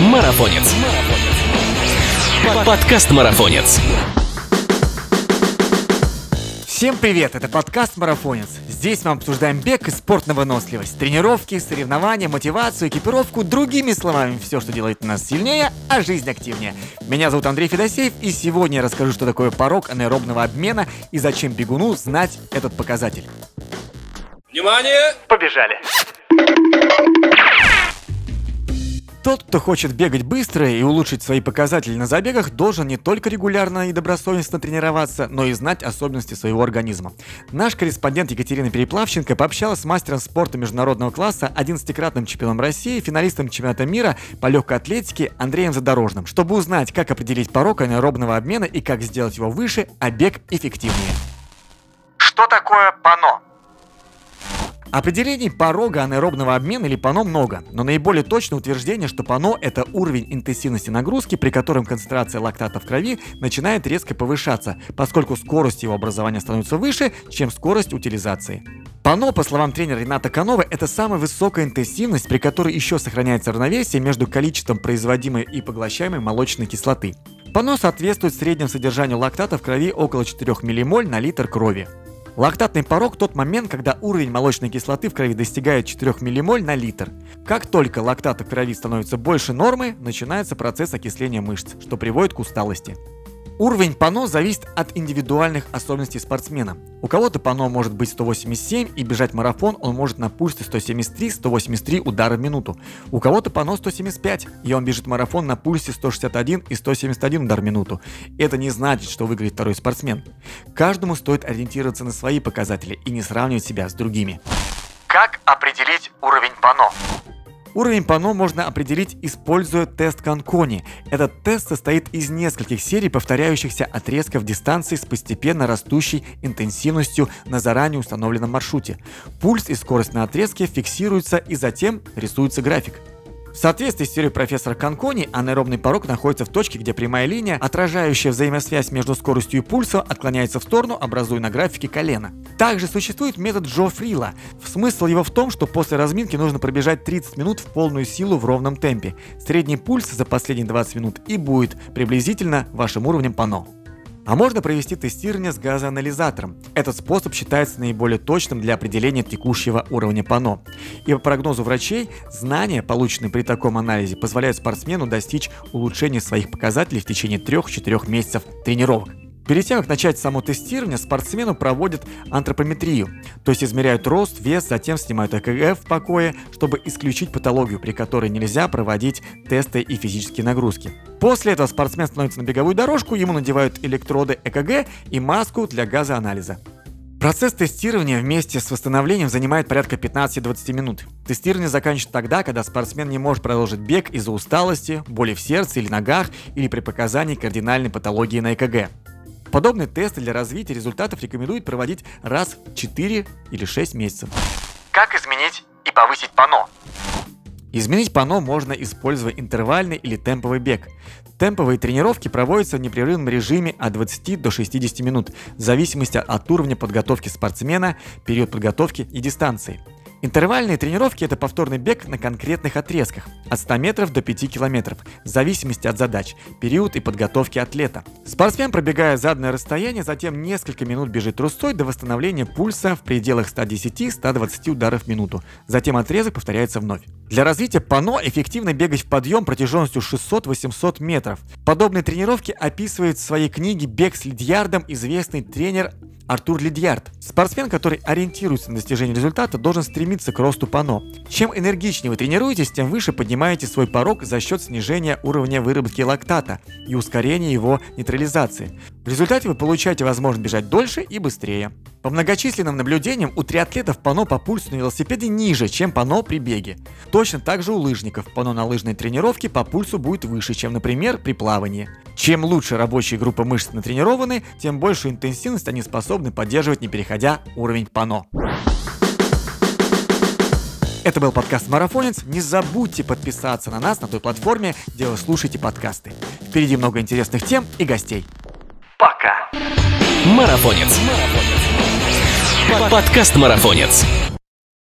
Марафонец. Подкаст Марафонец. Всем привет, это подкаст «Марафонец». Здесь мы обсуждаем бег и спорт на выносливость, тренировки, соревнования, мотивацию, экипировку, другими словами, все, что делает нас сильнее, а жизнь активнее. Меня зовут Андрей Федосеев, и сегодня я расскажу, что такое порог анаэробного обмена и зачем бегуну знать этот показатель. Внимание! Побежали! Тот, кто хочет бегать быстро и улучшить свои показатели на забегах, должен не только регулярно и добросовестно тренироваться, но и знать особенности своего организма. Наш корреспондент Екатерина Переплавченко пообщалась с мастером спорта международного класса, 11-кратным чемпионом России, финалистом чемпионата мира по легкой атлетике Андреем Задорожным, чтобы узнать, как определить порог аэробного обмена и как сделать его выше, а бег эффективнее. Что такое пано? Определений порога анаэробного обмена или ПАНО много, но наиболее точное утверждение, что ПАНО – это уровень интенсивности нагрузки, при котором концентрация лактата в крови начинает резко повышаться, поскольку скорость его образования становится выше, чем скорость утилизации. ПАНО, по словам тренера Рената Канова, это самая высокая интенсивность, при которой еще сохраняется равновесие между количеством производимой и поглощаемой молочной кислоты. ПАНО соответствует среднему содержанию лактата в крови около 4 ммоль на литр крови. Лактатный порог – тот момент, когда уровень молочной кислоты в крови достигает 4 ммоль на литр. Как только лактата в крови становится больше нормы, начинается процесс окисления мышц, что приводит к усталости. Уровень пано зависит от индивидуальных особенностей спортсмена. У кого-то пано может быть 187 и бежать марафон он может на пульсе 173-183 удара в минуту. У кого-то пано 175 и он бежит марафон на пульсе 161 и 171 удар в минуту. Это не значит, что выиграет второй спортсмен. Каждому стоит ориентироваться на свои показатели и не сравнивать себя с другими. Как определить уровень пано? Уровень пано можно определить, используя тест Конкони. Этот тест состоит из нескольких серий повторяющихся отрезков дистанции с постепенно растущей интенсивностью на заранее установленном маршруте. Пульс и скорость на отрезке фиксируются и затем рисуется график. В соответствии с теорией профессора Конкони, анаэробный порог находится в точке, где прямая линия, отражающая взаимосвязь между скоростью и пульсом, отклоняется в сторону, образуя на графике колено. Также существует метод Джо Фрила. Смысл его в том, что после разминки нужно пробежать 30 минут в полную силу в ровном темпе. Средний пульс за последние 20 минут и будет приблизительно вашим уровнем пано. А можно провести тестирование с газоанализатором. Этот способ считается наиболее точным для определения текущего уровня ПАНО. И по прогнозу врачей, знания, полученные при таком анализе, позволяют спортсмену достичь улучшения своих показателей в течение 3-4 месяцев тренировок. Перед тем, как начать само тестирование, спортсмену проводят антропометрию, то есть измеряют рост, вес, затем снимают ЭКГ в покое, чтобы исключить патологию, при которой нельзя проводить тесты и физические нагрузки. После этого спортсмен становится на беговую дорожку, ему надевают электроды ЭКГ и маску для газоанализа. Процесс тестирования вместе с восстановлением занимает порядка 15-20 минут. Тестирование заканчивается тогда, когда спортсмен не может продолжить бег из-за усталости, боли в сердце или ногах или при показании кардинальной патологии на ЭКГ. Подобные тесты для развития результатов рекомендуют проводить раз в 4 или 6 месяцев. Как изменить и повысить пано? Изменить пано можно, используя интервальный или темповый бег. Темповые тренировки проводятся в непрерывном режиме от 20 до 60 минут, в зависимости от уровня подготовки спортсмена, период подготовки и дистанции. Интервальные тренировки – это повторный бег на конкретных отрезках, от 100 метров до 5 километров, в зависимости от задач, период и подготовки атлета. Спортсмен, пробегая заданное расстояние, затем несколько минут бежит трусцой до восстановления пульса в пределах 110-120 ударов в минуту. Затем отрезок повторяется вновь. Для развития пано эффективно бегать в подъем протяженностью 600-800 метров. Подобные тренировки описывает в своей книге «Бег с лидьярдом» известный тренер Артур Лидьярд. Спортсмен, который ориентируется на достижение результата, должен стремиться к росту пано. Чем энергичнее вы тренируетесь, тем выше поднимаете свой порог за счет снижения уровня выработки лактата и ускорения его нейтрализации. В результате вы получаете возможность бежать дольше и быстрее. По многочисленным наблюдениям у триатлетов пано по пульсу на велосипеде ниже, чем пано при беге. Точно так же у лыжников пано на лыжной тренировке по пульсу будет выше, чем, например, при плавании. Чем лучше рабочие группы мышц натренированы, тем большую интенсивность они способны поддерживать, не переходя уровень пано. Это был подкаст «Марафонец». Не забудьте подписаться на нас на той платформе, где вы слушаете подкасты. Впереди много интересных тем и гостей. Пока! Марафонец. Подкаст Марафонец.